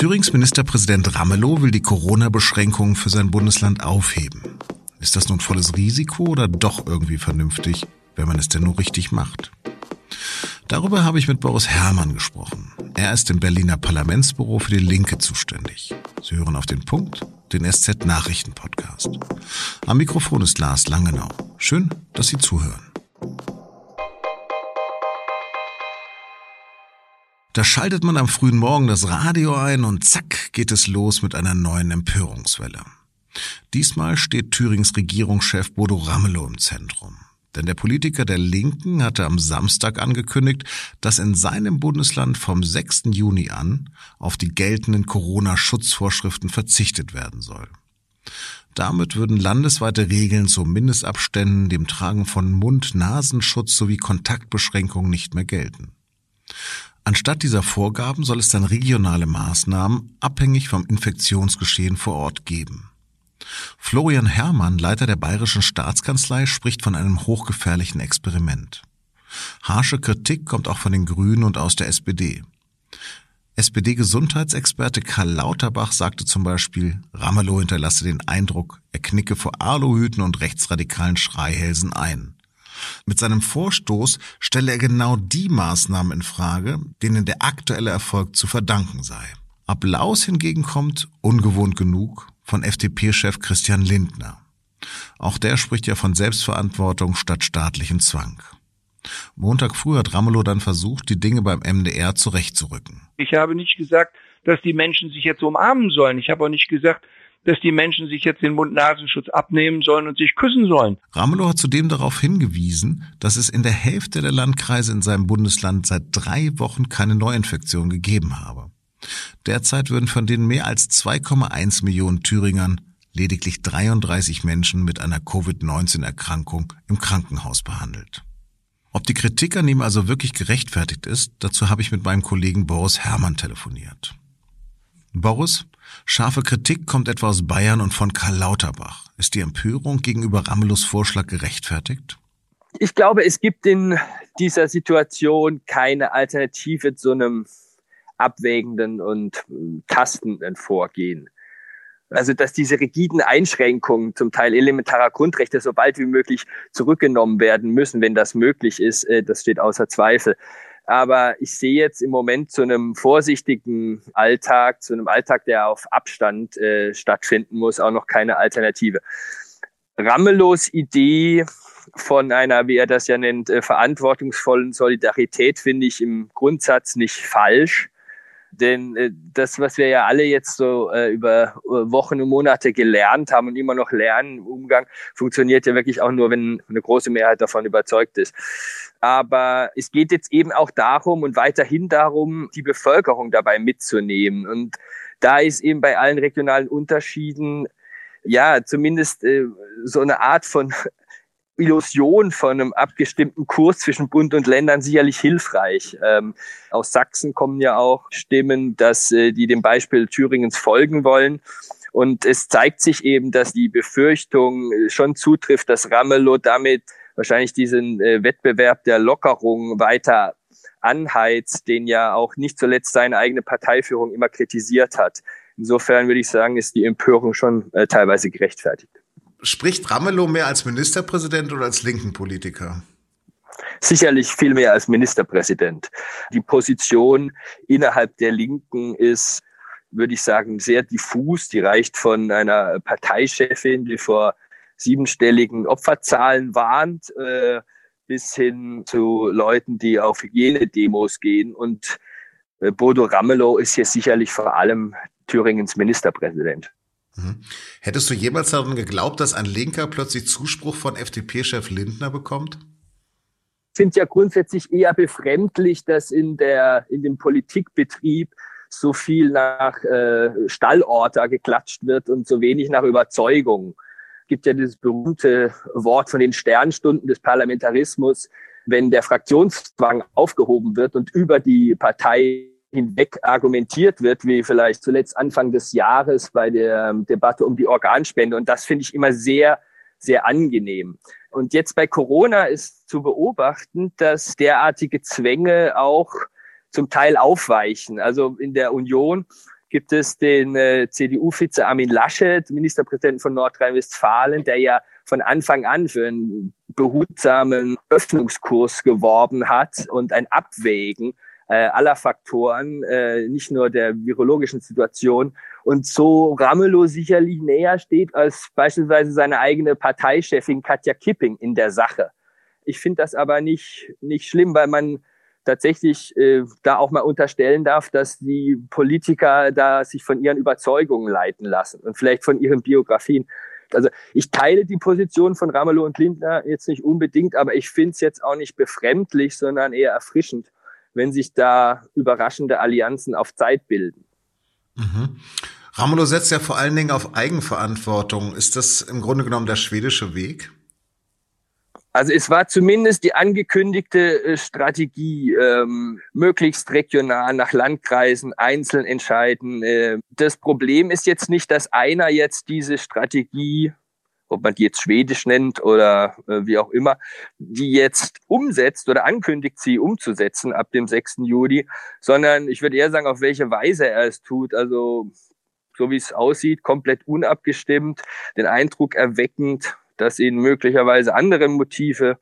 Thürings Ministerpräsident Ramelow will die Corona-Beschränkungen für sein Bundesland aufheben. Ist das nun volles Risiko oder doch irgendwie vernünftig, wenn man es denn nur richtig macht? Darüber habe ich mit Boris Herrmann gesprochen. Er ist im Berliner Parlamentsbüro für die Linke zuständig. Sie hören auf den Punkt, den SZ Nachrichten Podcast. Am Mikrofon ist Lars Langenau. Schön, dass Sie zuhören. Da schaltet man am frühen Morgen das Radio ein und zack geht es los mit einer neuen Empörungswelle. Diesmal steht Thürings Regierungschef Bodo Ramelow im Zentrum. Denn der Politiker der Linken hatte am Samstag angekündigt, dass in seinem Bundesland vom 6. Juni an auf die geltenden Corona-Schutzvorschriften verzichtet werden soll. Damit würden landesweite Regeln zu Mindestabständen, dem Tragen von Mund-Nasenschutz sowie Kontaktbeschränkungen nicht mehr gelten. Anstatt dieser Vorgaben soll es dann regionale Maßnahmen abhängig vom Infektionsgeschehen vor Ort geben. Florian Herrmann, Leiter der Bayerischen Staatskanzlei, spricht von einem hochgefährlichen Experiment. Harsche Kritik kommt auch von den Grünen und aus der SPD. SPD-Gesundheitsexperte Karl Lauterbach sagte zum Beispiel, Ramelow hinterlasse den Eindruck, er knicke vor Aluhüten und rechtsradikalen Schreihälsen ein. Mit seinem Vorstoß stelle er genau die Maßnahmen in Frage, denen der aktuelle Erfolg zu verdanken sei. Applaus hingegen kommt, ungewohnt genug, von FDP-Chef Christian Lindner. Auch der spricht ja von Selbstverantwortung statt staatlichen Zwang. Montag früh hat Ramelow dann versucht, die Dinge beim MDR zurechtzurücken. Ich habe nicht gesagt, dass die Menschen sich jetzt umarmen sollen. Ich habe auch nicht gesagt, dass die Menschen sich jetzt den Mund-Nasenschutz abnehmen sollen und sich küssen sollen. Ramelow hat zudem darauf hingewiesen, dass es in der Hälfte der Landkreise in seinem Bundesland seit drei Wochen keine Neuinfektion gegeben habe. Derzeit würden von den mehr als 2,1 Millionen Thüringern lediglich 33 Menschen mit einer Covid-19-Erkrankung im Krankenhaus behandelt. Ob die Kritik an ihm also wirklich gerechtfertigt ist, dazu habe ich mit meinem Kollegen Boris Herrmann telefoniert. Boris, scharfe Kritik kommt etwa aus Bayern und von Karl Lauterbach. Ist die Empörung gegenüber Ramelows Vorschlag gerechtfertigt? Ich glaube, es gibt in dieser Situation keine Alternative zu einem abwägenden und tastenden Vorgehen. Also, dass diese rigiden Einschränkungen zum Teil elementarer Grundrechte so bald wie möglich zurückgenommen werden müssen, wenn das möglich ist, äh, das steht außer Zweifel. Aber ich sehe jetzt im Moment zu einem vorsichtigen Alltag, zu einem Alltag, der auf Abstand äh, stattfinden muss, auch noch keine Alternative. Ramelos Idee von einer, wie er das ja nennt, äh, verantwortungsvollen Solidarität finde ich im Grundsatz nicht falsch. Denn äh, das, was wir ja alle jetzt so äh, über äh, Wochen und Monate gelernt haben und immer noch lernen im Umgang, funktioniert ja wirklich auch nur, wenn eine große Mehrheit davon überzeugt ist. Aber es geht jetzt eben auch darum und weiterhin darum, die Bevölkerung dabei mitzunehmen. Und da ist eben bei allen regionalen Unterschieden ja zumindest äh, so eine Art von Illusion von einem abgestimmten Kurs zwischen Bund und Ländern sicherlich hilfreich. Ähm, aus Sachsen kommen ja auch Stimmen, dass äh, die dem Beispiel Thüringens folgen wollen. Und es zeigt sich eben, dass die Befürchtung äh, schon zutrifft, dass Ramelow damit wahrscheinlich diesen äh, Wettbewerb der Lockerung weiter anheizt, den ja auch nicht zuletzt seine eigene Parteiführung immer kritisiert hat. Insofern würde ich sagen, ist die Empörung schon äh, teilweise gerechtfertigt. Spricht Ramelow mehr als Ministerpräsident oder als linken Politiker? Sicherlich viel mehr als Ministerpräsident. Die Position innerhalb der Linken ist, würde ich sagen, sehr diffus. Die reicht von einer Parteichefin, die vor siebenstelligen Opferzahlen warnt, äh, bis hin zu Leuten, die auf Hygienedemos gehen. Und äh, Bodo Ramelow ist hier sicherlich vor allem Thüringens Ministerpräsident. Mhm. Hättest du jemals daran geglaubt, dass ein Linker plötzlich Zuspruch von FDP-Chef Lindner bekommt? Ich finde ja grundsätzlich eher befremdlich, dass in, der, in dem Politikbetrieb so viel nach äh, Stallorter geklatscht wird und so wenig nach Überzeugung. Es gibt ja dieses berühmte Wort von den Sternstunden des Parlamentarismus, wenn der Fraktionszwang aufgehoben wird und über die Partei hinweg argumentiert wird, wie vielleicht zuletzt Anfang des Jahres bei der ähm, Debatte um die Organspende. Und das finde ich immer sehr, sehr angenehm. Und jetzt bei Corona ist zu beobachten, dass derartige Zwänge auch zum Teil aufweichen. Also in der Union gibt es den äh, CDU-Vize Armin Laschet, Ministerpräsidenten von Nordrhein-Westfalen, der ja von Anfang an für einen behutsamen Öffnungskurs geworben hat und ein Abwägen äh, aller Faktoren, äh, nicht nur der virologischen Situation. Und so Ramelow sicherlich näher steht als beispielsweise seine eigene Parteichefin Katja Kipping in der Sache. Ich finde das aber nicht, nicht schlimm, weil man tatsächlich äh, da auch mal unterstellen darf, dass die Politiker da sich von ihren Überzeugungen leiten lassen und vielleicht von ihren Biografien. Also ich teile die Position von Ramelow und Lindner jetzt nicht unbedingt, aber ich finde es jetzt auch nicht befremdlich, sondern eher erfrischend, wenn sich da überraschende Allianzen auf Zeit bilden. Mhm. Ramelow setzt ja vor allen Dingen auf Eigenverantwortung. Ist das im Grunde genommen der schwedische Weg? Also es war zumindest die angekündigte äh, Strategie, ähm, möglichst regional nach Landkreisen einzeln entscheiden. Äh, das Problem ist jetzt nicht, dass einer jetzt diese Strategie, ob man die jetzt schwedisch nennt oder äh, wie auch immer, die jetzt umsetzt oder ankündigt, sie umzusetzen ab dem 6. Juli, sondern ich würde eher sagen, auf welche Weise er es tut. Also so wie es aussieht, komplett unabgestimmt, den Eindruck erweckend, dass ihn möglicherweise andere Motive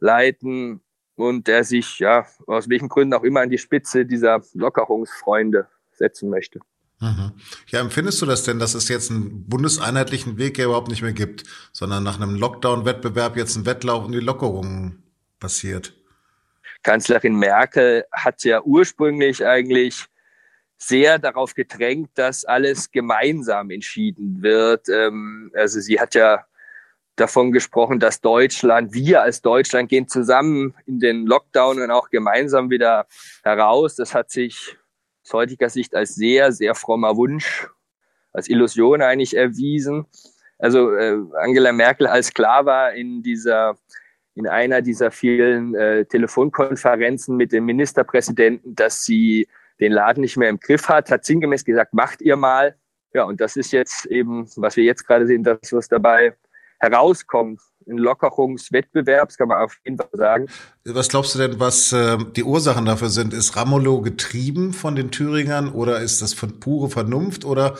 leiten und der sich, ja, aus welchen Gründen auch immer an die Spitze dieser Lockerungsfreunde setzen möchte. Mhm. Ja, empfindest du das denn, dass es jetzt einen bundeseinheitlichen Weg ja überhaupt nicht mehr gibt, sondern nach einem Lockdown-Wettbewerb jetzt ein Wettlauf um die Lockerungen passiert? Kanzlerin Merkel hat ja ursprünglich eigentlich sehr darauf gedrängt, dass alles gemeinsam entschieden wird. Ähm, also sie hat ja davon gesprochen, dass Deutschland, wir als Deutschland gehen zusammen in den Lockdown und auch gemeinsam wieder heraus. Das hat sich aus heutiger Sicht als sehr, sehr frommer Wunsch, als Illusion eigentlich erwiesen. Also äh, Angela Merkel, als klar war in dieser in einer dieser vielen äh, Telefonkonferenzen mit dem Ministerpräsidenten, dass sie den Laden nicht mehr im Griff hat, hat sinngemäß gesagt, macht ihr mal. Ja, und das ist jetzt eben, was wir jetzt gerade sehen, das, was dabei herauskommt. Ein Lockerungswettbewerbs, kann man auf jeden Fall sagen. Was glaubst du denn, was äh, die Ursachen dafür sind? Ist Ramolo getrieben von den Thüringern oder ist das von pure Vernunft oder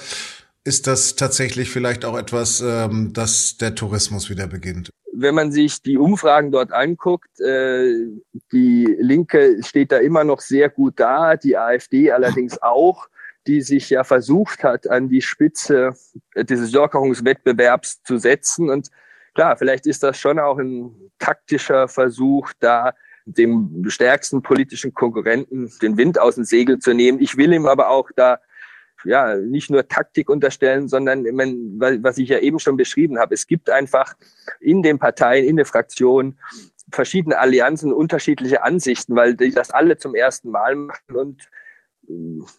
ist das tatsächlich vielleicht auch etwas, ähm, dass der Tourismus wieder beginnt? Wenn man sich die Umfragen dort anguckt, äh, die Linke steht da immer noch sehr gut da, die AfD allerdings auch die sich ja versucht hat, an die Spitze dieses Lockerungswettbewerbs zu setzen. Und klar, vielleicht ist das schon auch ein taktischer Versuch, da dem stärksten politischen Konkurrenten den Wind aus dem Segel zu nehmen. Ich will ihm aber auch da ja nicht nur Taktik unterstellen, sondern was ich ja eben schon beschrieben habe. Es gibt einfach in den Parteien, in der Fraktion verschiedene Allianzen, unterschiedliche Ansichten, weil die das alle zum ersten Mal machen und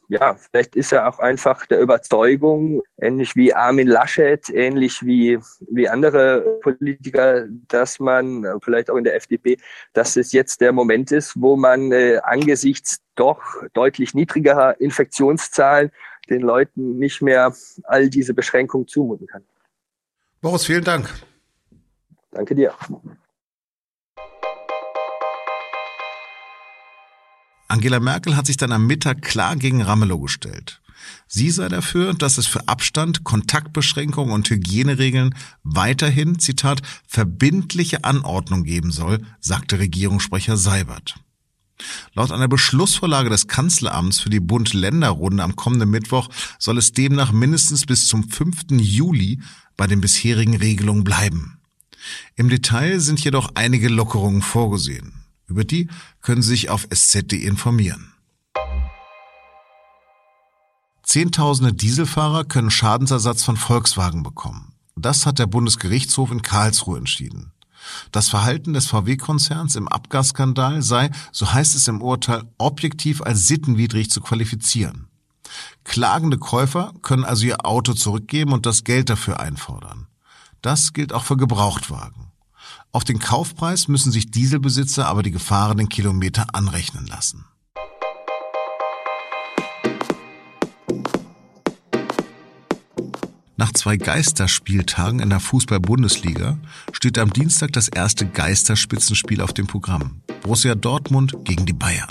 ja, vielleicht ist er auch einfach der Überzeugung, ähnlich wie Armin Laschet, ähnlich wie, wie andere Politiker, dass man, vielleicht auch in der FDP, dass es jetzt der Moment ist, wo man äh, angesichts doch deutlich niedrigerer Infektionszahlen den Leuten nicht mehr all diese Beschränkungen zumuten kann. Boris, vielen Dank. Danke dir. Angela Merkel hat sich dann am Mittag klar gegen Ramelow gestellt. Sie sei dafür, dass es für Abstand, Kontaktbeschränkungen und Hygieneregeln weiterhin, Zitat, verbindliche Anordnung geben soll, sagte Regierungssprecher Seibert. Laut einer Beschlussvorlage des Kanzleramts für die Bund-Länder-Runde am kommenden Mittwoch soll es demnach mindestens bis zum 5. Juli bei den bisherigen Regelungen bleiben. Im Detail sind jedoch einige Lockerungen vorgesehen. Über die können Sie sich auf sz.de informieren. Zehntausende Dieselfahrer können Schadensersatz von Volkswagen bekommen. Das hat der Bundesgerichtshof in Karlsruhe entschieden. Das Verhalten des VW-Konzerns im Abgasskandal sei, so heißt es im Urteil, objektiv als sittenwidrig zu qualifizieren. Klagende Käufer können also ihr Auto zurückgeben und das Geld dafür einfordern. Das gilt auch für Gebrauchtwagen. Auf den Kaufpreis müssen sich Dieselbesitzer aber die gefahrenen Kilometer anrechnen lassen. Nach zwei Geisterspieltagen in der Fußball-Bundesliga steht am Dienstag das erste Geisterspitzenspiel auf dem Programm. Borussia Dortmund gegen die Bayern.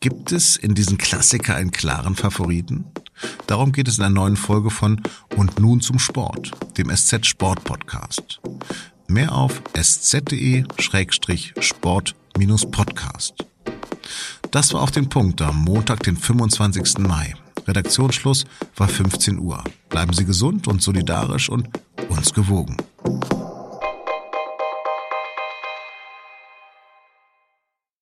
Gibt es in diesen Klassiker einen klaren Favoriten? Darum geht es in einer neuen Folge von Und nun zum Sport, dem SZ Sport Podcast. Mehr auf sz.de-sport-podcast. Das war auf den Punkt am Montag, den 25. Mai. Redaktionsschluss war 15 Uhr. Bleiben Sie gesund und solidarisch und uns gewogen.